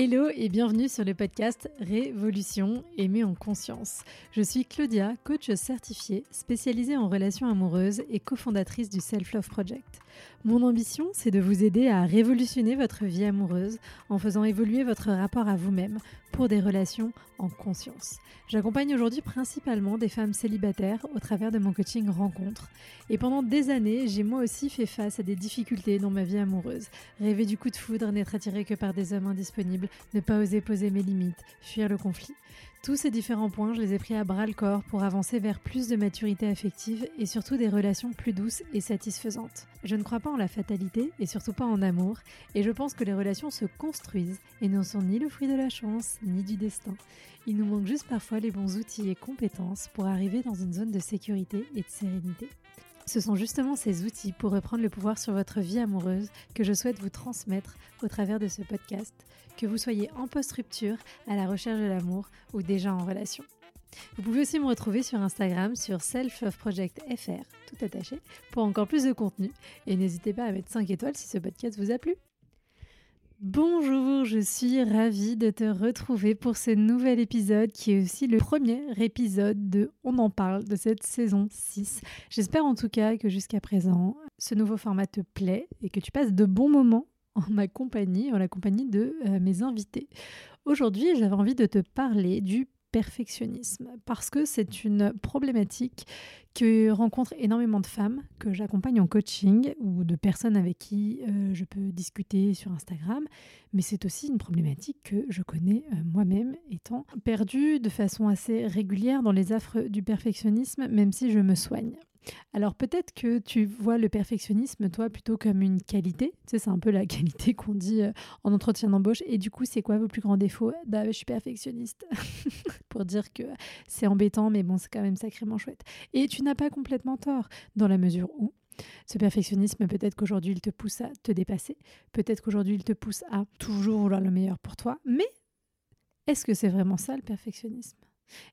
Hello et bienvenue sur le podcast Révolution aimée en conscience. Je suis Claudia, coach certifiée, spécialisée en relations amoureuses et cofondatrice du Self Love Project. Mon ambition, c'est de vous aider à révolutionner votre vie amoureuse en faisant évoluer votre rapport à vous-même pour des relations en conscience. J'accompagne aujourd'hui principalement des femmes célibataires au travers de mon coaching rencontre. Et pendant des années, j'ai moi aussi fait face à des difficultés dans ma vie amoureuse. Rêver du coup de foudre, n'être attiré que par des hommes indisponibles, ne pas oser poser mes limites, fuir le conflit. Tous ces différents points, je les ai pris à bras le corps pour avancer vers plus de maturité affective et surtout des relations plus douces et satisfaisantes. Je ne crois pas en la fatalité et surtout pas en amour, et je pense que les relations se construisent et ne sont ni le fruit de la chance ni du destin. Il nous manque juste parfois les bons outils et compétences pour arriver dans une zone de sécurité et de sérénité. Ce sont justement ces outils pour reprendre le pouvoir sur votre vie amoureuse que je souhaite vous transmettre au travers de ce podcast, que vous soyez en post-rupture, à la recherche de l'amour ou déjà en relation. Vous pouvez aussi me retrouver sur Instagram sur Self Project FR, tout attaché, pour encore plus de contenu. Et n'hésitez pas à mettre 5 étoiles si ce podcast vous a plu. Bonjour, je suis ravie de te retrouver pour ce nouvel épisode qui est aussi le premier épisode de On en parle de cette saison 6. J'espère en tout cas que jusqu'à présent, ce nouveau format te plaît et que tu passes de bons moments en ma compagnie, en la compagnie de euh, mes invités. Aujourd'hui, j'avais envie de te parler du perfectionnisme parce que c'est une problématique que rencontrent énormément de femmes que j'accompagne en coaching ou de personnes avec qui euh, je peux discuter sur Instagram, mais c'est aussi une problématique que je connais euh, moi-même étant perdue de façon assez régulière dans les affres du perfectionnisme, même si je me soigne. Alors peut-être que tu vois le perfectionnisme, toi, plutôt comme une qualité. Tu sais, c'est un peu la qualité qu'on dit euh, en entretien d'embauche. Et du coup, c'est quoi vos plus grands défauts? Bah, je suis perfectionniste. Pour dire que c'est embêtant, mais bon, c'est quand même sacrément chouette. Et tu n'as pas complètement tort, dans la mesure où ce perfectionnisme, peut-être qu'aujourd'hui, il te pousse à te dépasser. Peut-être qu'aujourd'hui, il te pousse à toujours vouloir le meilleur pour toi. Mais est-ce que c'est vraiment ça, le perfectionnisme?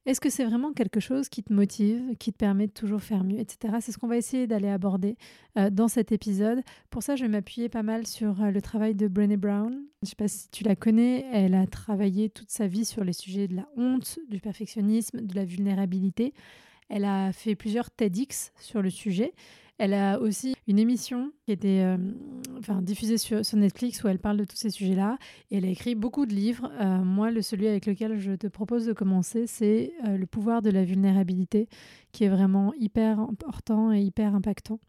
Est-ce que c'est vraiment quelque chose qui te motive, qui te permet de toujours faire mieux, etc. C'est ce qu'on va essayer d'aller aborder euh, dans cet épisode. Pour ça, je vais m'appuyer pas mal sur euh, le travail de Brené Brown. Je ne sais pas si tu la connais, elle a travaillé toute sa vie sur les sujets de la honte, du perfectionnisme, de la vulnérabilité. Elle a fait plusieurs TEDx sur le sujet. Elle a aussi une émission qui était euh, diffusée sur, Netflix où elle parle de tous ces sujets-là. Et elle a écrit beaucoup de livres. Euh, moi, le celui avec lequel je te propose de commencer, c'est euh, Le pouvoir de la vulnérabilité, qui est vraiment hyper important et hyper impactant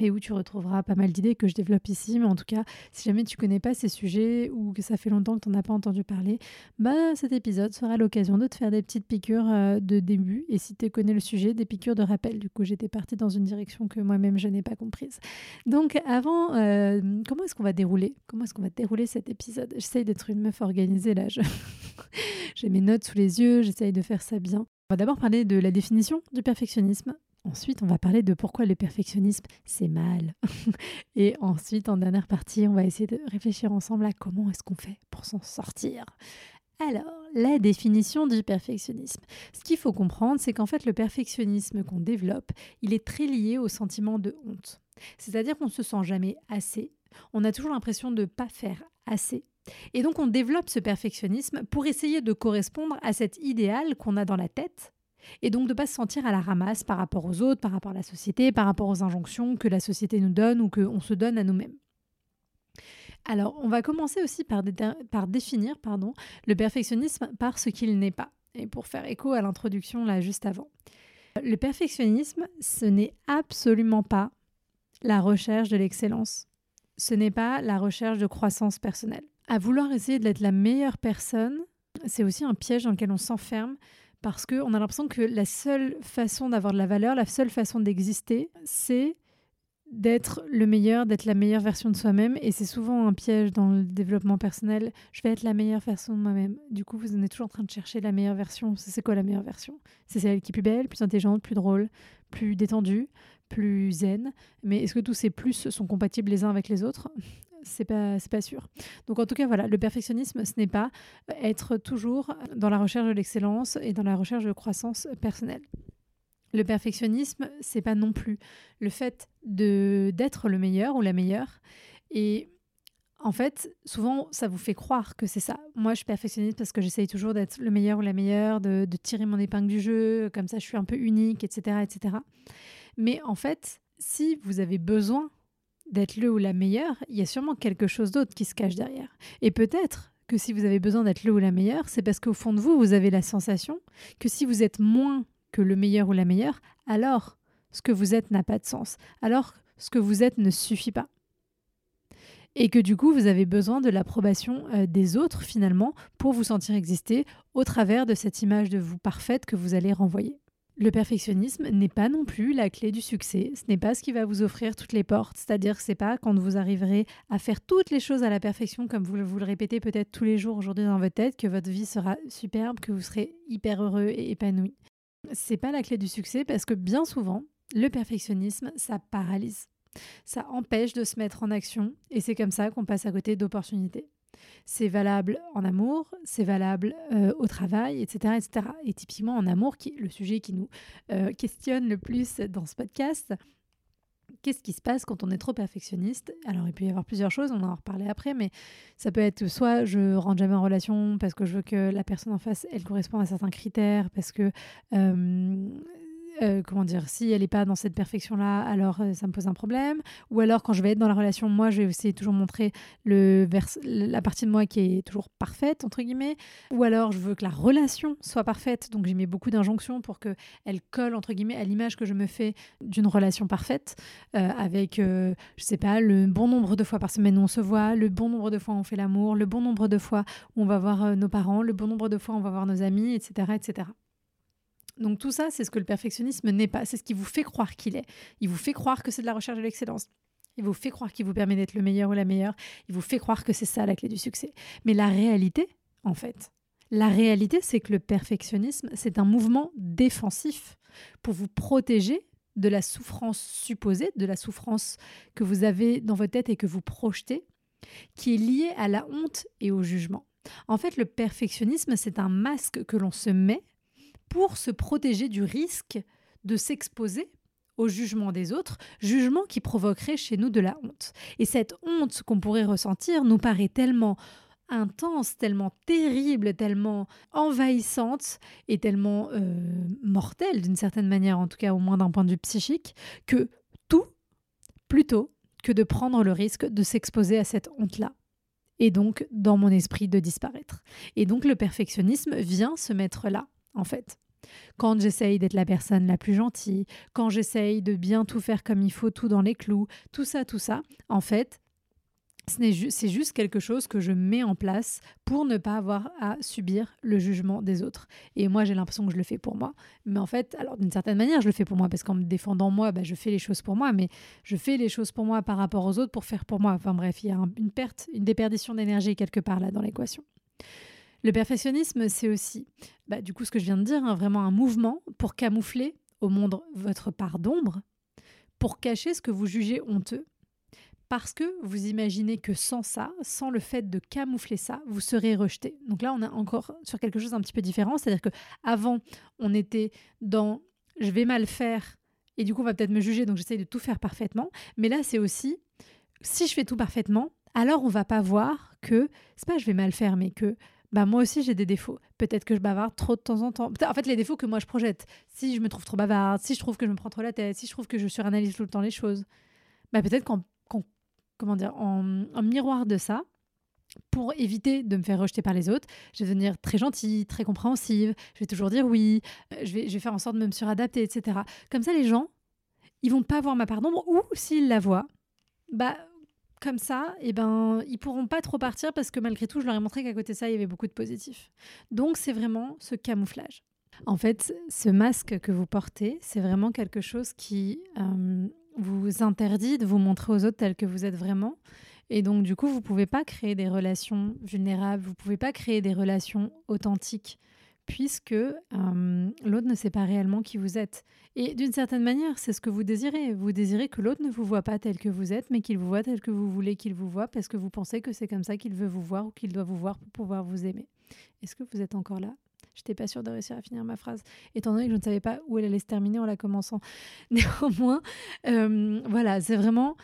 et où tu retrouveras pas mal d'idées que je développe ici. Mais en tout cas, si jamais tu connais pas ces sujets ou que ça fait longtemps que tu n'en as pas entendu parler, bah, cet épisode sera l'occasion de te faire des petites piqûres euh, de début. Et si tu connais le sujet, des piqûres de rappel. Du coup, j'étais partie dans une direction que moi-même je n'ai pas comprise. Donc, avant, euh, comment est-ce qu'on va dérouler? Comment est-ce qu'on va dérouler cet épisode? J'essaye d'être une meuf organisée là. J'ai mes notes sous les yeux, j'essaye de faire ça bien. On va d'abord parler de la définition du perfectionnisme. Ensuite, on va parler de pourquoi le perfectionnisme, c'est mal. Et ensuite, en dernière partie, on va essayer de réfléchir ensemble à comment est-ce qu'on fait pour s'en sortir. Alors, la définition du perfectionnisme. Ce qu'il faut comprendre, c'est qu'en fait, le perfectionnisme qu'on développe, il est très lié au sentiment de honte. C'est-à-dire qu'on ne se sent jamais assez, on a toujours l'impression de ne pas faire assez. Et donc, on développe ce perfectionnisme pour essayer de correspondre à cet idéal qu'on a dans la tête et donc de ne pas se sentir à la ramasse par rapport aux autres, par rapport à la société, par rapport aux injonctions que la société nous donne ou qu'on se donne à nous-mêmes. Alors, on va commencer aussi par, définir pardon, le perfectionnisme par ce qu'il n'est pas. Et pour faire écho à l'introduction là juste avant. Le perfectionnisme, ce n'est absolument pas la recherche de l'excellence. Ce n'est pas la recherche de croissance personnelle. À vouloir essayer d'être la meilleure personne, c'est aussi un piège dans lequel on s'enferme parce qu'on a l'impression que la seule façon d'avoir de la valeur, la seule façon d'exister, c'est d'être le meilleur, d'être la meilleure version de soi-même. Et c'est souvent un piège dans le développement personnel. Je vais être la meilleure version de moi-même. Du coup, vous en êtes toujours en train de chercher la meilleure version. C'est quoi la meilleure version? C'est celle qui est plus belle, plus intelligente, plus drôle, plus détendue, plus zen. Mais est-ce que tous ces plus sont compatibles les uns avec les autres? C'est pas c'est pas sûr. Donc en tout cas voilà, le perfectionnisme ce n'est pas être toujours dans la recherche de l'excellence et dans la recherche de croissance personnelle. Le perfectionnisme, c'est pas non plus le fait de d'être le meilleur ou la meilleure et en fait, souvent, ça vous fait croire que c'est ça. Moi, je suis parce que j'essaye toujours d'être le meilleur ou la meilleure, de, tirer mon épingle du jeu, comme ça, je suis un peu unique, etc., etc. Mais en fait, si vous avez besoin d'être le ou la meilleure, il y a sûrement quelque chose d'autre qui se cache derrière. Et peut-être que si vous avez besoin d'être le ou la meilleure, c'est parce qu'au fond de vous, vous avez la sensation que si vous êtes moins que le meilleur ou la meilleure, alors ce que vous êtes n'a pas de sens. Alors ce que vous êtes ne suffit pas et que du coup vous avez besoin de l'approbation euh, des autres finalement pour vous sentir exister au travers de cette image de vous parfaite que vous allez renvoyer. Le perfectionnisme n'est pas non plus la clé du succès, ce n'est pas ce qui va vous offrir toutes les portes, c'est-à-dire que c'est pas quand vous arriverez à faire toutes les choses à la perfection comme vous, vous le répétez peut-être tous les jours aujourd'hui dans votre tête que votre vie sera superbe, que vous serez hyper heureux et épanoui. C'est pas la clé du succès parce que bien souvent, le perfectionnisme, ça paralyse. Ça empêche de se mettre en action et c'est comme ça qu'on passe à côté d'opportunités. C'est valable en amour, c'est valable euh, au travail, etc.. Et typiquement en amour, qui est le sujet qui nous euh, questionne le plus dans ce podcast, qu'est-ce qui se passe quand on est trop perfectionniste? Alors, il peut y avoir plusieurs choses, on en a reparlé après, mais ça peut être soit je rentre jamais en relation parce que je veux que la personne en face, elle corresponde à certains critères, parce que euh, comment dire, si elle n'est pas dans cette perfection-là, alors euh, ça me pose un problème. Ou alors, quand je vais être dans la relation, moi, je vais essayer toujours montrer le la partie de moi qui est toujours parfaite, entre guillemets. Ou alors, je veux que la relation soit parfaite. Donc, j'y mets beaucoup d'injonctions pour qu'elle colle, entre guillemets, à l'image que je me fais d'une relation parfaite, euh, avec, je sais pas, le bon nombre de fois par semaine où on se voit, le bon nombre de fois où on fait l'amour, le bon nombre de fois où on va voir nos parents, le bon nombre de fois où on va voir nos amis, etc. etc. Donc tout ça, c'est ce que le perfectionnisme n'est pas. C'est ce qui vous fait croire qu'il est. Il vous fait croire que c'est de la recherche de l'excellence. Il vous fait croire qu'il vous permet d'être le meilleur ou la meilleure. Il vous fait croire que c'est ça la clé du succès. Mais la réalité, en fait, la réalité, c'est que le perfectionnisme, c'est un mouvement défensif pour vous protéger de la souffrance supposée, de la souffrance que vous avez dans votre tête et que vous projetez, qui est liée à la honte et au jugement. En fait, le perfectionnisme, c'est un masque que l'on se met pour se protéger du risque de s'exposer au jugement des autres, jugement qui provoquerait chez nous de la honte. Et cette honte qu'on pourrait ressentir nous paraît tellement intense, tellement terrible, tellement envahissante et tellement euh, mortelle d'une certaine manière, en tout cas au moins d'un point de vue psychique, que tout, plutôt que de prendre le risque de s'exposer à cette honte-là. Et donc, dans mon esprit, de disparaître. Et donc, le perfectionnisme vient se mettre là, en fait. Quand j'essaye d'être la personne la plus gentille, quand j'essaye de bien tout faire comme il faut, tout dans les clous, tout ça, tout ça, en fait, c'est juste quelque chose que je mets en place pour ne pas avoir à subir le jugement des autres. Et moi, j'ai l'impression que je le fais pour moi. Mais en fait, alors d'une certaine manière, je le fais pour moi parce qu'en me défendant moi, bah, je fais les choses pour moi. Mais je fais les choses pour moi par rapport aux autres pour faire pour moi. Enfin bref, il y a une perte, une déperdition d'énergie quelque part là dans l'équation. Le perfectionnisme, c'est aussi, bah, du coup, ce que je viens de dire, hein, vraiment un mouvement pour camoufler au monde votre part d'ombre, pour cacher ce que vous jugez honteux, parce que vous imaginez que sans ça, sans le fait de camoufler ça, vous serez rejeté. Donc là, on est encore sur quelque chose un petit peu différent, c'est-à-dire que avant, on était dans je vais mal faire et du coup, on va peut-être me juger, donc j'essaye de tout faire parfaitement. Mais là, c'est aussi si je fais tout parfaitement, alors on va pas voir que c'est pas je vais mal faire, mais que bah moi aussi j'ai des défauts. Peut-être que je bavarde trop de temps en temps. En fait, les défauts que moi je projette, si je me trouve trop bavarde, si je trouve que je me prends trop la tête, si je trouve que je suranalyse tout le temps les choses, bah peut-être qu'en comment dire en, miroir de ça, pour éviter de me faire rejeter par les autres, je vais devenir très gentille, très compréhensive, je vais toujours dire oui, euh, je vais, faire en sorte de me suradapter, etc. Comme ça, les gens, ils vont pas voir ma part d'ombre, ou s'ils la voient, bah comme ça, eh ben, ils pourront pas trop partir parce que malgré tout, je leur ai montré qu'à côté de ça, il y avait beaucoup de positifs. Donc, c'est vraiment ce camouflage. En fait, ce masque que vous portez, c'est vraiment quelque chose qui euh, vous interdit de vous montrer aux autres tel que vous êtes vraiment. Et donc, du coup, vous pouvez pas créer des relations vulnérables, vous pouvez pas créer des relations authentiques puisque euh, l'autre ne sait pas réellement qui vous êtes. Et d'une certaine manière, c'est ce que vous désirez. Vous désirez que l'autre ne vous voit pas tel que vous êtes, mais qu'il vous voit tel que vous voulez qu'il vous voit, parce que vous pensez que c'est comme ça qu'il veut vous voir ou qu'il doit vous voir pour pouvoir vous aimer. Est-ce que vous êtes encore là? Je n'étais pas sûre de réussir à finir ma phrase, étant donné que je ne savais pas où elle allait se terminer en la commençant. Néanmoins, euh, voilà, c'est vraiment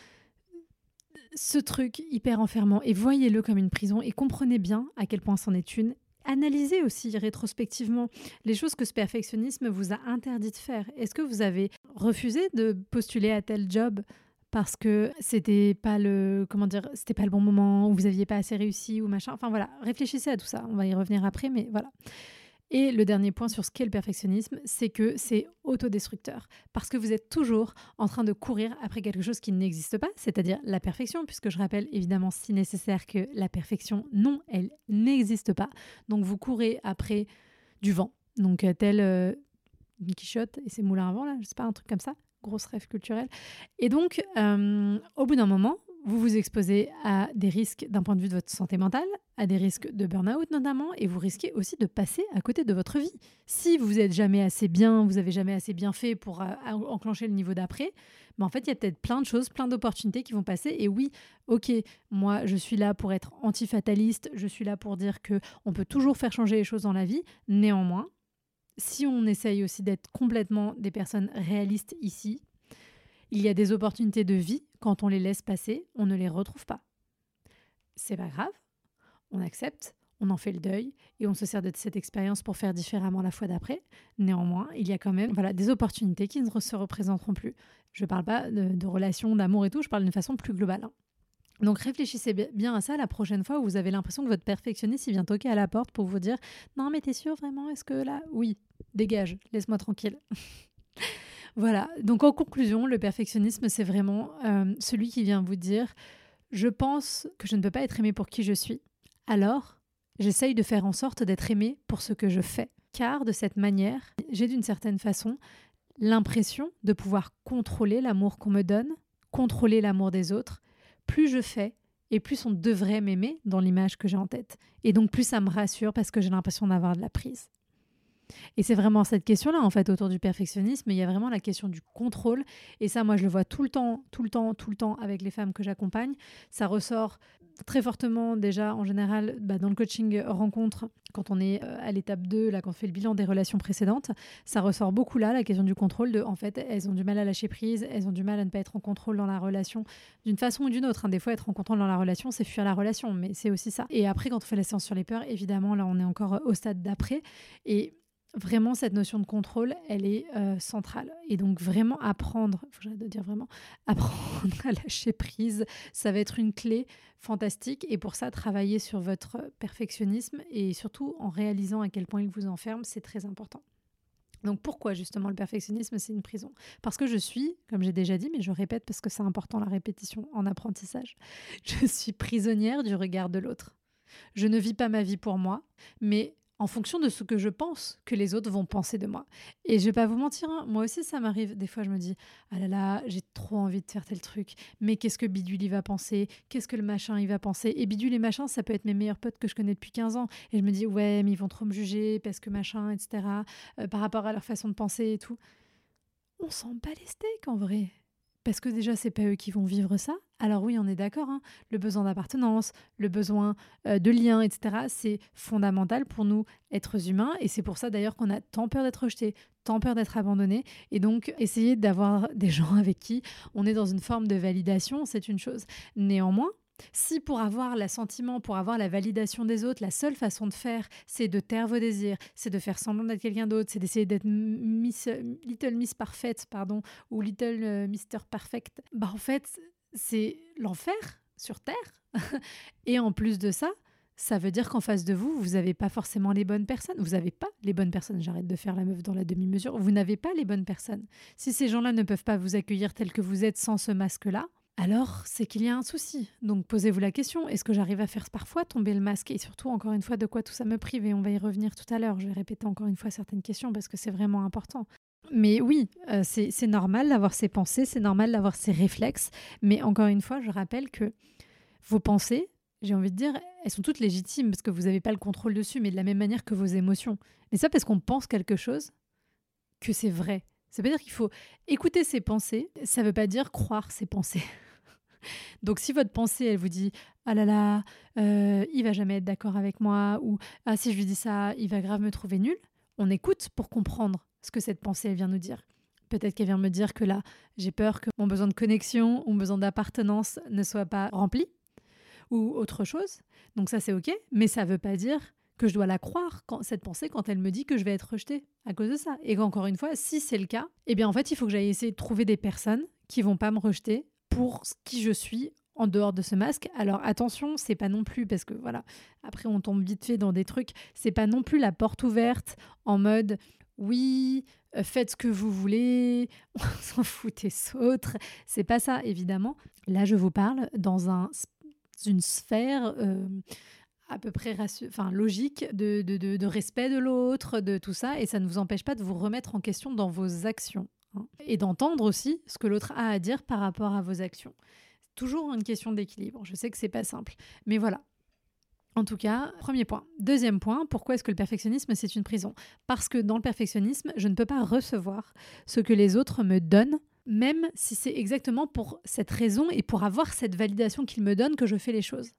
ce truc hyper enfermant et voyez-le comme une prison et comprenez bien à quel point c'en est une. Analysez aussi rétrospectivement les choses que ce perfectionnisme vous a interdit de faire. Est-ce que vous avez refusé de postuler à tel job parce que c'était pas le comment dire c'était pas le bon moment ou vous aviez pas assez réussi ou machin? Enfin voilà réfléchissez à tout ça. On va y revenir après mais voilà et le dernier point sur ce qu'est le perfectionnisme, c'est que c'est autodestructeur. Parce que vous êtes toujours en train de courir après quelque chose qui n'existe pas, c'est-à-dire la perfection, puisque je rappelle évidemment si nécessaire que la perfection, non, elle n'existe pas. Donc vous courez après du vent. Donc euh, tel euh, Quichotte et ses moulins à vent, là, je sais pas, un truc comme ça grosse rêve culturelle. Et donc, euh, au bout d'un moment, vous vous exposez à des risques d'un point de vue de votre santé mentale, à des risques de burn-out notamment, et vous risquez aussi de passer à côté de votre vie. Si vous n'êtes jamais assez bien, vous avez jamais assez bien fait pour euh, enclencher le niveau d'après, mais en fait, il y a peut-être plein de choses, plein d'opportunités qui vont passer. Et oui, ok, moi, je suis là pour être antifataliste, je suis là pour dire que on peut toujours faire changer les choses dans la vie. Néanmoins, si on essaye aussi d'être complètement des personnes réalistes ici, il y a des opportunités de vie, quand on les laisse passer, on ne les retrouve pas. C'est pas grave, on accepte, on en fait le deuil et on se sert de cette expérience pour faire différemment la fois d'après. Néanmoins, il y a quand même voilà, des opportunités qui ne se représenteront plus. Je ne parle pas de, relations, d'amour et tout, je parle d'une façon plus globale. Hein. Donc réfléchissez bien à ça la prochaine fois où vous avez l'impression que votre perfectionniste vient toquer à la porte pour vous dire Non, mais t'es sûr vraiment? Est-ce que là? Oui, dégage, laisse-moi tranquille. Voilà, donc en conclusion, le perfectionnisme, c'est vraiment euh, celui qui vient vous dire, je pense que je ne peux pas être aimé pour qui je suis, alors j'essaye de faire en sorte d'être aimé pour ce que je fais, car de cette manière, j'ai d'une certaine façon l'impression de pouvoir contrôler l'amour qu'on me donne, contrôler l'amour des autres. Plus je fais, et plus on devrait m'aimer dans l'image que j'ai en tête. Et donc plus ça me rassure parce que j'ai l'impression d'avoir de la prise. Et c'est vraiment cette question-là, en fait, autour du perfectionnisme. Il y a vraiment la question du contrôle. Et ça, moi, je le vois tout le temps, tout le temps, tout le temps avec les femmes que j'accompagne. Ça ressort très fortement déjà, en général, bah, dans le coaching rencontre, quand on est euh, à l'étape 2, là, quand on fait le bilan des relations précédentes. Ça ressort beaucoup là, la question du contrôle. De, en fait, elles ont du mal à lâcher prise, elles ont du mal à ne pas être en contrôle dans la relation d'une façon ou d'une autre. Hein. Des fois, être en contrôle dans la relation, c'est fuir la relation, mais c'est aussi ça. Et après, quand on fait la séance sur les peurs, évidemment, là, on est encore au stade d'après. Et vraiment cette notion de contrôle, elle est euh, centrale. Et donc vraiment apprendre, faut de dire vraiment, apprendre à lâcher prise, ça va être une clé fantastique. Et pour ça, travailler sur votre perfectionnisme et surtout en réalisant à quel point il vous enferme, c'est très important. Donc pourquoi justement le perfectionnisme, c'est une prison? Parce que je suis, comme j'ai déjà dit, mais je répète parce que c'est important la répétition en apprentissage, je suis prisonnière du regard de l'autre. Je ne vis pas ma vie pour moi, mais en fonction de ce que je pense que les autres vont penser de moi. Et je vais pas vous mentir, hein, moi aussi ça m'arrive. Des fois je me dis, ah là là, j'ai trop envie de faire tel truc, mais qu'est-ce que Bidule il va penser? Qu'est-ce que le machin il va penser? Et Bidule et machin, ça peut être mes meilleurs potes que je connais depuis 15 ans. Et je me dis, ouais, mais ils vont trop me juger parce que machin, etc. Euh, par rapport à leur façon de penser et tout. On s'en bat les steaks en vrai parce que déjà, c'est pas eux qui vont vivre ça. Alors oui, on est d'accord, hein, le besoin d'appartenance, le besoin euh, de lien, etc., c'est fondamental pour nous, êtres humains, et c'est pour ça d'ailleurs qu'on a tant peur d'être rejeté, tant peur d'être abandonné, et donc essayer d'avoir des gens avec qui on est dans une forme de validation, c'est une chose. Néanmoins, si pour avoir l'assentiment, pour avoir la validation des autres, la seule façon de faire, c'est de taire vos désirs, c'est de faire semblant d'être quelqu'un d'autre, c'est d'essayer d'être Miss, Little Miss Parfaite, pardon, ou Little euh, Mister Perfect, bah en fait, c'est l'enfer sur Terre. Et en plus de ça, ça veut dire qu'en face de vous, vous n'avez pas forcément les bonnes personnes. Vous n'avez pas les bonnes personnes. J'arrête de faire la meuf dans la demi-mesure. Vous n'avez pas les bonnes personnes. Si ces gens-là ne peuvent pas vous accueillir tel que vous êtes sans ce masque-là, alors c'est qu'il y a un souci. Donc posez-vous la question, est-ce que j'arrive à faire parfois tomber le masque Et surtout, encore une fois, de quoi tout ça me prive? Et on va y revenir tout à l'heure. Je vais répéter encore une fois certaines questions parce que c'est vraiment important. Mais oui, euh, c'est normal d'avoir ces pensées, c'est normal d'avoir ces réflexes. Mais encore une fois, je rappelle que vos pensées, j'ai envie de dire, elles sont toutes légitimes parce que vous n'avez pas le contrôle dessus, mais de la même manière que vos émotions. Mais ça parce qu'on pense quelque chose que c'est vrai. Ça veut dire qu'il faut écouter ses pensées, ça ne veut pas dire croire ses pensées. Donc si votre pensée, elle vous dit ah là là, euh, il va jamais être d'accord avec moi ou ah si je lui dis ça, il va grave me trouver nul, on écoute pour comprendre ce que cette pensée elle vient nous dire. Peut-être qu'elle vient me dire que là, j'ai peur que mon besoin de connexion, mon besoin d'appartenance ne soit pas rempli ou autre chose. Donc ça, c'est OK, mais ça ne veut pas dire que je dois la croire, quand, cette pensée, quand elle me dit que je vais être rejetée à cause de ça. Et encore une fois, si c'est le cas, eh bien en fait, il faut que j'aille essayer de trouver des personnes qui vont pas me rejeter pour qui je suis en dehors de ce masque. Alors attention, c'est pas non plus parce que voilà, après on tombe vite fait dans des trucs, c'est pas non plus la porte ouverte en mode oui, euh, faites ce que vous voulez, on s'en fout des autres. C'est pas ça évidemment. Là, je vous parle dans un, une sphère euh, à peu près enfin, logique de, de, de, respect de l'autre, de tout ça, et ça ne vous empêche pas de vous remettre en question dans vos actions et d'entendre aussi ce que l'autre a à dire par rapport à vos actions toujours une question d'équilibre. Je sais que c'est pas simple, mais voilà. En tout cas, premier point. Deuxième point, pourquoi est-ce que le perfectionnisme c'est une prison? Parce que dans le perfectionnisme, je ne peux pas recevoir ce que les autres me donnent même si c'est exactement pour cette raison et pour avoir cette validation qu'il me donne que je fais les choses.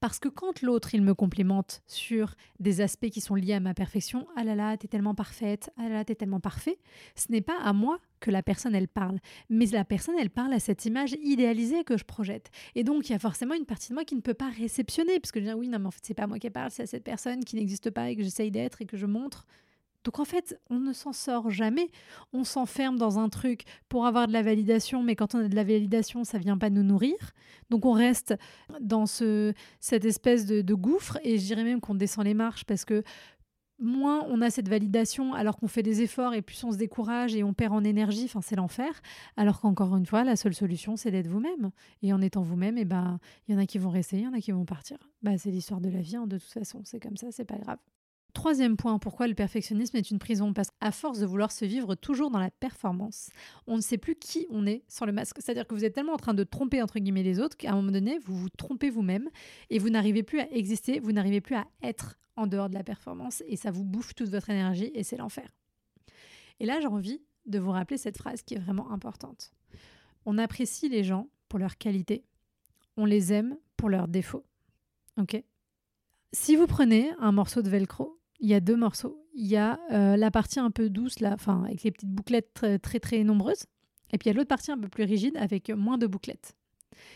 Parce que quand l'autre, il me complimente sur des aspects qui sont liés à ma perfection, ah là là, t'es tellement parfaite, ah là là, t'es tellement parfait, ce n'est pas à moi que la personne, elle parle, mais la personne, elle parle à cette image idéalisée que je projette. Et donc, il y a forcément une partie de moi qui ne peut pas réceptionner, parce que je dis, oui, non, mais en fait, c'est pas moi qui parle, c'est à cette personne qui n'existe pas et que j'essaye d'être et que je montre. Donc en fait, on ne s'en sort jamais. On s'enferme dans un truc pour avoir de la validation, mais quand on a de la validation, ça vient pas nous nourrir. Donc on reste dans ce, cette espèce de, gouffre, et je dirais même qu'on descend les marches parce que moins on a cette validation alors qu'on fait des efforts et plus on se décourage et on perd en énergie, enfin c'est l'enfer. Alors qu'encore une fois, la seule solution c'est d'être vous-même. Et en étant vous-même, et eh ben il y en a qui vont rester, il y en a qui vont partir. Bah, c'est l'histoire de la vie, hein, de toute façon, c'est comme ça, c'est pas grave. Troisième point, pourquoi le perfectionnisme est une prison? Parce qu'à force de vouloir se vivre toujours dans la performance, on ne sait plus qui on est sans le masque. C'est-à-dire que vous êtes tellement en train de tromper entre guillemets les autres qu'à un moment donné, vous vous trompez vous-même et vous n'arrivez plus à exister, vous n'arrivez plus à être en dehors de la performance et ça vous bouffe toute votre énergie et c'est l'enfer. Et là, j'ai envie de vous rappeler cette phrase qui est vraiment importante. On apprécie les gens pour leur qualité, on les aime pour leurs défauts. Ok? Si vous prenez un morceau de velcro il y a deux morceaux. Il y a euh, la partie un peu douce, là, enfin, avec les petites bouclettes très, très, très nombreuses. Et puis il y a l'autre partie un peu plus rigide avec moins de bouclettes.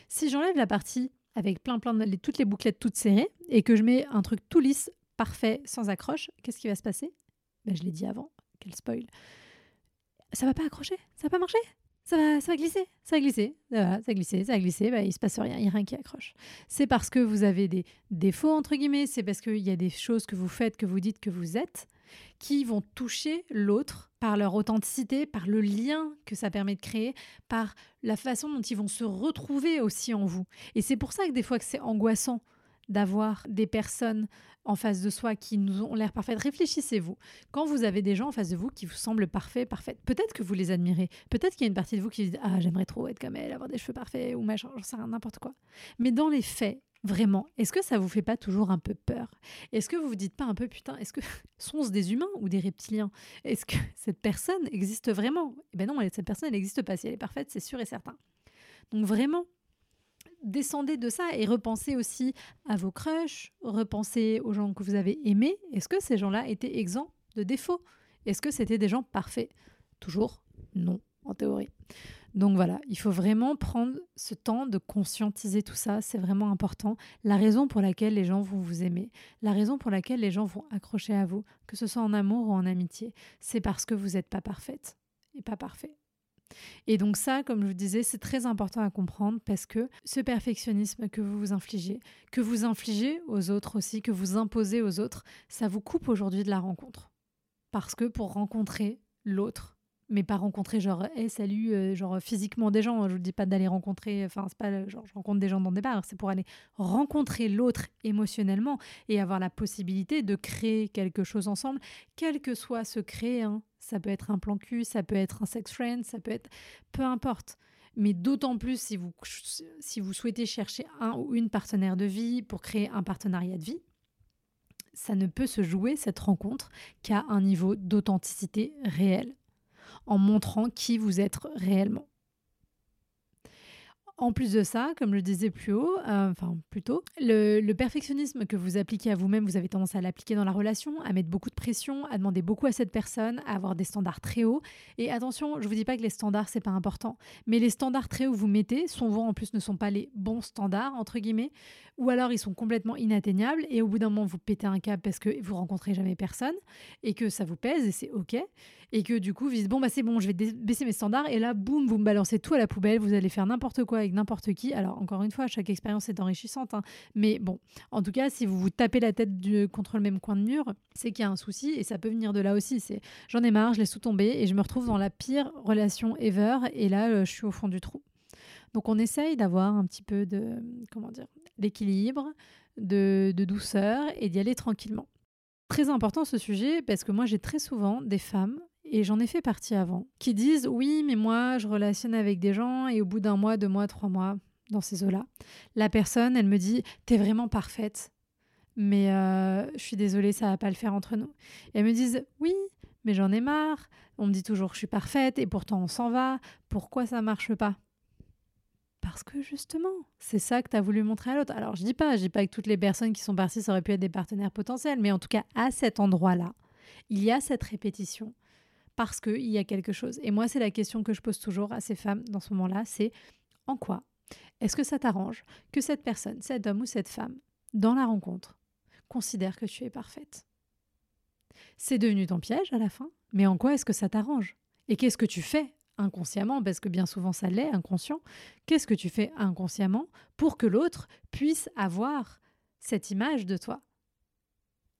Si j'enlève la partie avec plein plein de toutes les bouclettes toutes serrées et que je mets un truc tout lisse, parfait, sans accroche, qu'est-ce qui va se passer? Ben, Je l'ai dit avant, quel spoil. Ça va pas accrocher, ça va pas marcher? Ça va, ça va glisser, ça va glisser, ça va, ça va glisser, ça va glisser, bah, il se passe rien, il n'y a rien qui accroche. C'est parce que vous avez des défauts, entre guillemets, c'est parce qu'il y a des choses que vous faites, que vous dites que vous êtes, qui vont toucher l'autre par leur authenticité, par le lien que ça permet de créer, par la façon dont ils vont se retrouver aussi en vous. Et c'est pour ça que des fois que c'est angoissant d'avoir des personnes en face de soi qui nous ont l'air parfaites. Réfléchissez-vous. Quand vous avez des gens en face de vous qui vous semblent parfaits, parfaites, peut-être que vous les admirez. Peut-être qu'il y a une partie de vous qui dit Ah, j'aimerais trop être comme elle, avoir des cheveux parfaits ou machin, j'en sais rien, n'importe quoi. Mais dans les faits, Vraiment, est-ce que ça vous fait pas toujours un peu peur? Est-ce que vous vous dites pas un peu putain, est-ce que sont-ce des humains ou des reptiliens? Est-ce que cette personne existe vraiment? Eh ben non, cette personne elle n'existe pas. Si elle est parfaite, c'est sûr et certain. Donc vraiment, descendez de ça et repensez aussi à vos crushs, repensez aux gens que vous avez aimés. Est-ce que ces gens-là étaient exempts de défauts? Est-ce que c'était des gens parfaits? Toujours non, en théorie. Donc voilà, il faut vraiment prendre ce temps de conscientiser tout ça, c'est vraiment important. La raison pour laquelle les gens vont vous aimer, la raison pour laquelle les gens vont accrocher à vous, que ce soit en amour ou en amitié, c'est parce que vous n'êtes pas parfaite et pas parfait. Et donc ça, comme je vous disais, c'est très important à comprendre parce que ce perfectionnisme que vous vous infligez, que vous infligez aux autres aussi, que vous imposez aux autres, ça vous coupe aujourd'hui de la rencontre. Parce que pour rencontrer l'autre, mais pas rencontrer genre hey, salut euh, genre physiquement des gens je vous dis pas d'aller rencontrer enfin c'est pas genre je rencontre des gens dans des bars c'est pour aller rencontrer l'autre émotionnellement et avoir la possibilité de créer quelque chose ensemble quel que soit ce créer hein. ça peut être un plan cul ça peut être un sex friend ça peut être peu importe mais d'autant plus si vous si vous souhaitez chercher un ou une partenaire de vie pour créer un partenariat de vie ça ne peut se jouer cette rencontre qu'à un niveau d'authenticité réel en montrant qui vous êtes réellement. En plus de ça, comme je le disais plus haut, euh, enfin plus tôt, le, perfectionnisme que vous appliquez à vous-même, vous avez tendance à l'appliquer dans la relation, à mettre beaucoup de pression, à demander beaucoup à cette personne, à avoir des standards très hauts. Et attention, je vous dis pas que les standards c'est pas important, mais les standards très hauts que vous mettez, souvent en plus ne sont pas les bons standards entre guillemets, ou alors ils sont complètement inatteignables et au bout d'un moment vous pétez un câble parce que vous rencontrez jamais personne et que ça vous pèse et c'est ok et que du coup vous dites bon bah c'est bon je vais baisser mes standards et là boum vous me balancez tout à la poubelle vous allez faire n'importe quoi avec n'importe qui alors encore une fois chaque expérience est enrichissante hein. mais bon en tout cas si vous vous tapez la tête contre le même coin de mur c'est qu'il y a un souci et ça peut venir de là aussi c'est j'en ai marre je laisse tout tomber et je me retrouve dans la pire relation ever et là euh, je suis au fond du trou donc on essaye d'avoir un petit peu de comment dire d'équilibre, de, douceur et d'y aller tranquillement. Très important ce sujet parce que moi j'ai très souvent des femmes et j'en ai fait partie avant, qui disent oui, mais moi, je relationne avec des gens et au bout d'un mois, deux mois, trois mois, dans ces eaux-là, la personne, elle me dit t'es vraiment parfaite, mais euh, je suis désolée, ça va pas le faire entre nous. Et elles me disent oui, mais j'en ai marre, on me dit toujours je suis parfaite et pourtant on s'en va, pourquoi ça marche pas? Parce que justement, c'est ça que tu as voulu montrer à l'autre. Alors, je dis pas, je dis pas que toutes les personnes qui sont parties, ça aurait pu être des partenaires potentiels, mais en tout cas, à cet endroit-là, il y a cette répétition parce qu'il y a quelque chose. Et moi, c'est la question que je pose toujours à ces femmes dans ce moment-là, c'est en quoi est-ce que ça t'arrange que cette personne, cet homme ou cette femme, dans la rencontre, considère que tu es parfaite? C'est devenu ton piège à la fin, mais en quoi est-ce que ça t'arrange? Et qu'est-ce que tu fais inconsciemment, parce que bien souvent ça l'est, inconscient, qu'est-ce que tu fais inconsciemment pour que l'autre puisse avoir cette image de toi?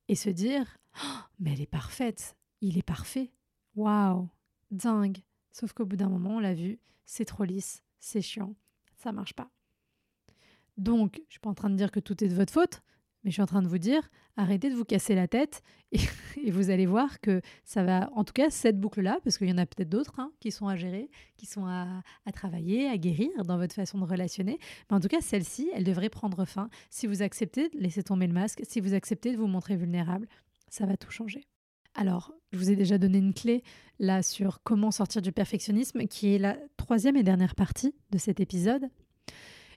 Et se dire oh, mais elle est parfaite, il est parfait, waouh, dingue. Sauf qu'au bout d'un moment, on l'a vu, c'est trop lisse, c'est chiant, ça marche pas. Donc, je suis pas en train de dire que tout est de votre faute, mais je suis en train de vous dire, arrêtez de vous casser la tête et, vous allez voir que ça va, en tout cas, cette boucle-là, parce qu'il y en a peut-être d'autres hein, qui sont à gérer, qui sont à, travailler, à guérir dans votre façon de relationner. Mais en tout cas, celle-ci, elle devrait prendre fin si vous acceptez de laisser tomber le masque, si vous acceptez de vous montrer vulnérable. Ça va tout changer. Alors, je vous ai déjà donné une clé là sur comment sortir du perfectionnisme, qui est la troisième et dernière partie de cet épisode.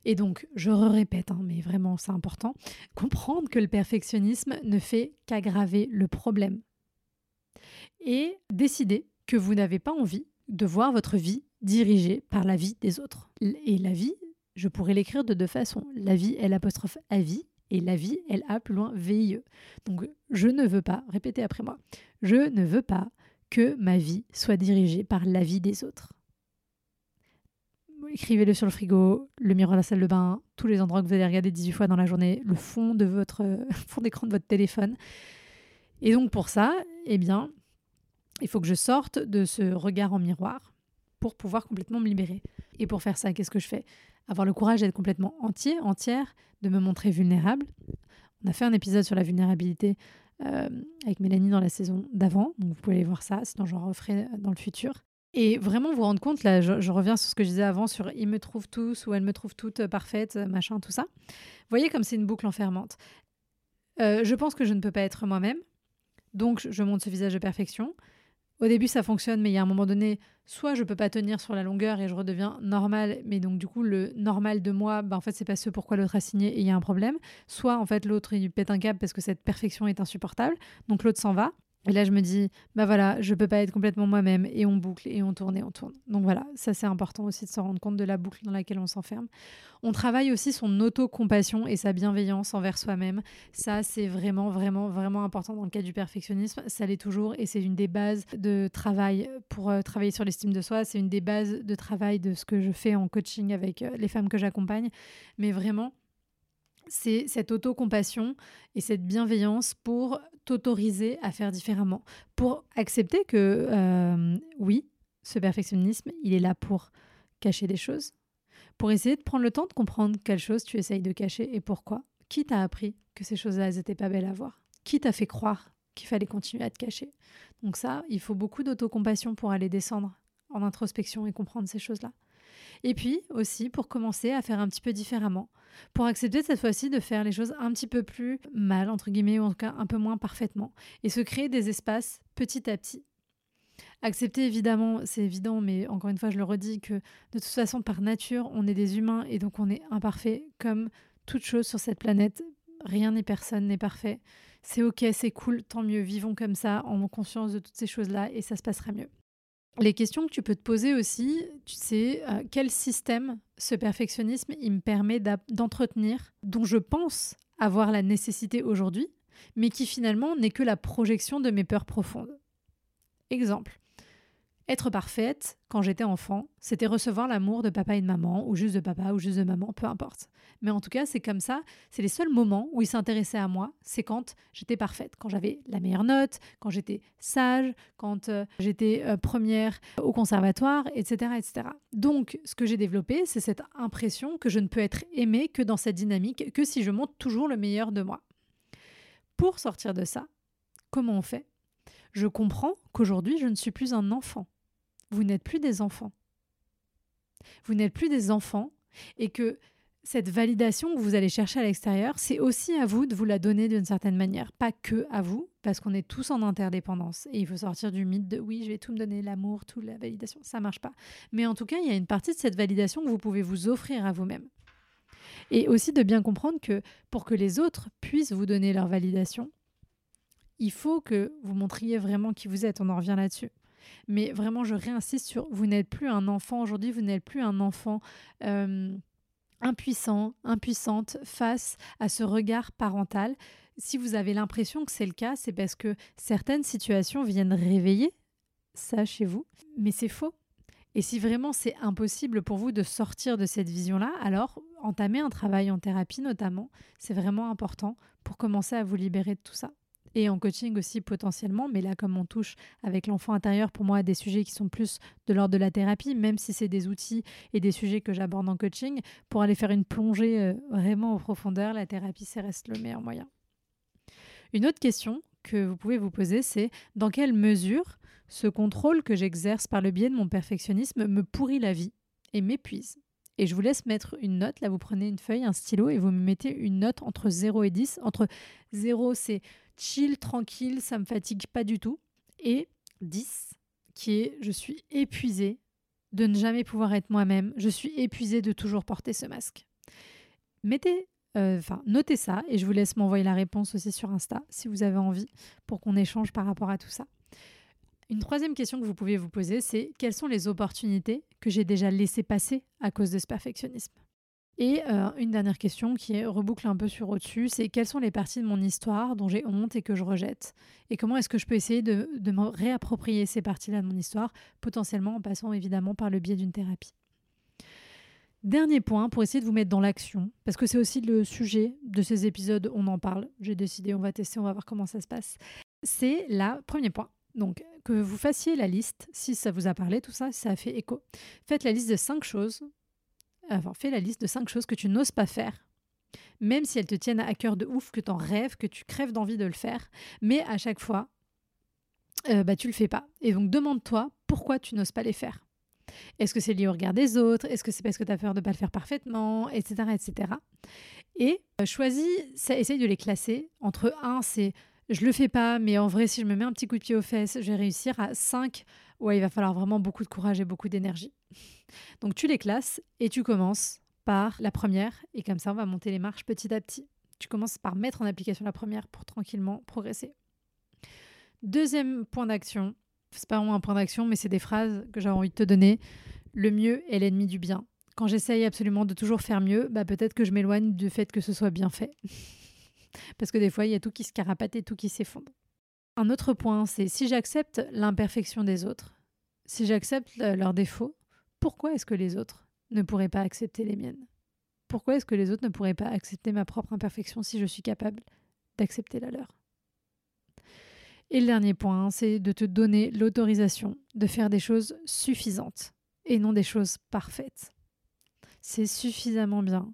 Et donc, je répète, hein, mais vraiment c'est important, comprendre que le perfectionnisme ne fait qu'aggraver le problème. Et décider que vous n'avez pas envie de voir votre vie dirigée par la vie des autres. Et la vie, je pourrais l'écrire de deux façons. La vie, elle apostrophe à vie, et la vie, elle a plus loin VIE. Donc, je ne veux pas, répétez après moi, je ne veux pas que ma vie soit dirigée par la vie des autres écrivez-le sur le frigo, le miroir de la salle de bain, tous les endroits que vous allez regarder 18 fois dans la journée, le fond de votre fond d'écran de votre téléphone. Et donc pour ça, eh bien, il faut que je sorte de ce regard en miroir pour pouvoir complètement me libérer. Et pour faire ça, qu'est-ce que je fais? Avoir le courage d'être complètement entier, entière, de me montrer vulnérable. On a fait un épisode sur la vulnérabilité euh, avec Mélanie dans la saison d'avant, donc vous pouvez aller voir ça, sinon j'en referai dans le futur. Et vraiment vous rendre compte, là, je, reviens sur ce que je disais avant sur ils me trouvent tous ou elles me trouvent toutes parfaites, machin, tout ça. Vous voyez comme c'est une boucle enfermante. Euh, je pense que je ne peux pas être moi-même, donc je monte ce visage de perfection. Au début, ça fonctionne, mais il y a un moment donné, soit je peux pas tenir sur la longueur et je redeviens normal, mais donc du coup, le normal de moi, bah, en fait, c'est pas ce pourquoi l'autre a signé et il y a un problème. Soit en fait, l'autre il pète un câble parce que cette perfection est insupportable, donc l'autre s'en va. Et là, je me dis, bah voilà, je peux pas être complètement moi-même et on boucle et on tourne et on tourne. Donc voilà, ça c'est important aussi de se rendre compte de la boucle dans laquelle on s'enferme. On travaille aussi son auto-compassion et sa bienveillance envers soi-même. Ça, c'est vraiment, vraiment, vraiment important dans le cas du perfectionnisme. Ça l'est toujours et c'est une des bases de travail pour euh, travailler sur l'estime de soi. C'est une des bases de travail de ce que je fais en coaching avec euh, les femmes que j'accompagne. Mais vraiment, c'est cette autocompassion et cette bienveillance pour t'autoriser à faire différemment, pour accepter que euh, oui, ce perfectionnisme, il est là pour cacher des choses, pour essayer de prendre le temps de comprendre quelles choses tu essayes de cacher et pourquoi. Qui t'a appris que ces choses-là, n'étaient pas belles à voir? Qui t'a fait croire qu'il fallait continuer à te cacher? Donc ça, il faut beaucoup d'autocompassion pour aller descendre en introspection et comprendre ces choses-là. Et puis aussi pour commencer à faire un petit peu différemment, pour accepter cette fois-ci de faire les choses un petit peu plus mal, entre guillemets, ou en tout cas un peu moins parfaitement, et se créer des espaces petit à petit. Accepter, évidemment, c'est évident, mais encore une fois, je le redis, que de toute façon, par nature, on est des humains et donc on est imparfait comme toute chose sur cette planète. Rien ni personne n'est parfait. C'est ok, c'est cool, tant mieux, vivons comme ça, en conscience de toutes ces choses-là et ça se passera mieux. Les questions que tu peux te poser aussi, sais, euh, quel système ce perfectionnisme il me permet d'entretenir, dont je pense avoir la nécessité aujourd'hui, mais qui finalement n'est que la projection de mes peurs profondes. Exemple, être parfaite, quand j'étais enfant, c'était recevoir l'amour de papa et de maman, ou juste de papa, ou juste de maman, peu importe. Mais en tout cas, c'est comme ça, c'est les seuls moments où ils s'intéressaient à moi, c'est quand j'étais parfaite, quand j'avais la meilleure note, quand j'étais sage, quand euh, j'étais euh, première au conservatoire, etc., etc. Donc, ce que j'ai développé, c'est cette impression que je ne peux être aimée que dans cette dynamique, que si je montre toujours le meilleur de moi. Pour sortir de ça, comment on fait? Je comprends qu'aujourd'hui, je ne suis plus un enfant vous n'êtes plus des enfants. Vous n'êtes plus des enfants et que cette validation que vous allez chercher à l'extérieur, c'est aussi à vous de vous la donner d'une certaine manière, pas que à vous, parce qu'on est tous en interdépendance et il faut sortir du mythe de oui, je vais tout me donner, l'amour, toute la validation, ça marche pas. Mais en tout cas, il y a une partie de cette validation que vous pouvez vous offrir à vous-même. Et aussi de bien comprendre que pour que les autres puissent vous donner leur validation, il faut que vous montriez vraiment qui vous êtes, on en revient là-dessus. Mais vraiment, je réinsiste sur vous n'êtes plus un enfant aujourd'hui, vous n'êtes plus un enfant. Euh, impuissant, impuissante face à ce regard parental. Si vous avez l'impression que c'est le cas, c'est parce que certaines situations viennent réveiller ça chez vous, mais c'est faux. Et si vraiment c'est impossible pour vous de sortir de cette vision-là, alors entamer un travail en thérapie notamment, c'est vraiment important pour commencer à vous libérer de tout ça et en coaching aussi potentiellement. Mais là, comme on touche avec l'enfant intérieur, pour moi, des sujets qui sont plus de l'ordre de la thérapie, même si c'est des outils et des sujets que j'aborde en coaching, pour aller faire une plongée euh, vraiment en profondeur, la thérapie, c'est reste le meilleur moyen. Une autre question que vous pouvez vous poser, c'est dans quelle mesure ce contrôle que j'exerce par le biais de mon perfectionnisme me pourrit la vie et m'épuise? Et je vous laisse mettre une note. Là, vous prenez une feuille, un stylo et vous me mettez une note entre 0 et 10. Entre 0, c'est chill, tranquille, ça me fatigue pas du tout. Et 10, qui est je suis épuisée de ne jamais pouvoir être moi-même. Je suis épuisée de toujours porter ce masque. Mettez, euh, enfin, notez ça et je vous laisse m'envoyer la réponse aussi sur Insta si vous avez envie pour qu'on échange par rapport à tout ça. Une troisième question que vous pouvez vous poser, c'est quelles sont les opportunités que j'ai déjà laissées passer à cause de ce perfectionnisme? Et euh, une dernière question qui reboucle un peu sur au-dessus, c'est quelles sont les parties de mon histoire dont j'ai honte et que je rejette? Et comment est-ce que je peux essayer de, de me réapproprier ces parties-là de mon histoire, potentiellement en passant évidemment par le biais d'une thérapie? Dernier point pour essayer de vous mettre dans l'action, parce que c'est aussi le sujet de ces épisodes, on en parle, j'ai décidé, on va tester, on va voir comment ça se passe. C'est la premier point. Donc, que vous fassiez la liste, si ça vous a parlé, tout ça, ça a fait écho. Faites la liste de cinq choses enfin, fais la liste de cinq choses que tu n'oses pas faire, même si elles te tiennent à cœur de ouf, que tu en rêves, que tu crèves d'envie de le faire, mais à chaque fois, euh, bah, tu le fais pas. Et donc demande-toi pourquoi tu n'oses pas les faire. Est-ce que c'est lié au regard des autres? Est-ce que c'est parce que tu as peur de ne pas le faire parfaitement? Etc. etc. Et euh, choisis, ça, essaye de les classer. Entre un, c'est je le fais pas, mais en vrai, si je me mets un petit coup de pied aux fesses, je vais réussir. À 5, ouais, il va falloir vraiment beaucoup de courage et beaucoup d'énergie. Donc tu les classes et tu commences par la première et comme ça on va monter les marches petit à petit. Tu commences par mettre en application la première pour tranquillement progresser. Deuxième point d'action, c'est pas vraiment un point d'action mais c'est des phrases que j'avais envie de te donner. Le mieux est l'ennemi du bien. Quand j'essaye absolument de toujours faire mieux, bah peut-être que je m'éloigne du fait que ce soit bien fait. Parce que des fois, il y a tout qui se carapate et tout qui s'effondre. Un autre point, c'est si j'accepte l'imperfection des autres, si j'accepte leurs défauts, pourquoi est-ce que les autres ne pourraient pas accepter les miennes? Pourquoi est-ce que les autres ne pourraient pas accepter ma propre imperfection si je suis capable d'accepter la leur? Et le dernier point, c'est de te donner l'autorisation de faire des choses suffisantes et non des choses parfaites. C'est suffisamment bien,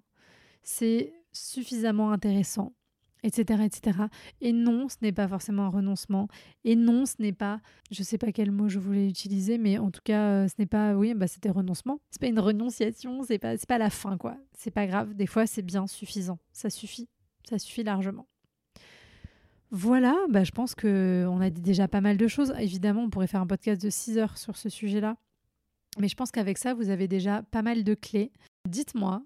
c'est suffisamment intéressant, etc., etc. Et non, ce n'est pas forcément un renoncement. Et non, ce n'est pas, je ne sais pas quel mot je voulais utiliser, mais en tout cas, euh, ce n'est pas, oui, bah, c'était renoncement. C'est pas une renonciation, c'est pas, pas la fin, quoi. C'est pas grave. Des fois, c'est bien suffisant. Ça suffit. Ça suffit largement. Voilà, bah, je pense qu'on a dit déjà pas mal de choses. Évidemment, on pourrait faire un podcast de 6 heures sur ce sujet-là. Mais je pense qu'avec ça, vous avez déjà pas mal de clés. Dites-moi,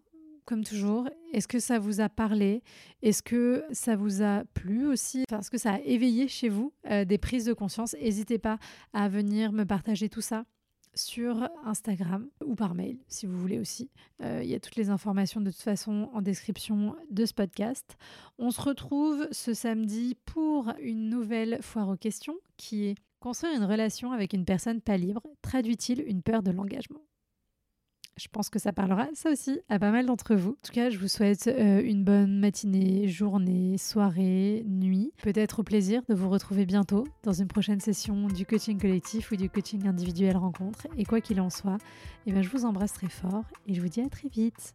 comme toujours, est-ce que ça vous a parlé? Est-ce que ça vous a plu aussi? Est-ce que ça a éveillé chez vous euh, des prises de conscience? N'hésitez pas à venir me partager tout ça sur Instagram ou par mail si vous voulez aussi. Euh, il y a toutes les informations de toute façon en description de ce podcast. On se retrouve ce samedi pour une nouvelle foire aux questions qui est construire une relation avec une personne pas libre. Traduit-il une peur de l'engagement? Je pense que ça parlera, ça aussi, à pas mal d'entre vous. En tout cas, je vous souhaite euh, une bonne matinée, journée, soirée, nuit. Peut-être au plaisir de vous retrouver bientôt dans une prochaine session du coaching collectif ou du coaching individuel rencontre. Et quoi qu'il en soit, eh bien, je vous embrasse très fort et je vous dis à très vite.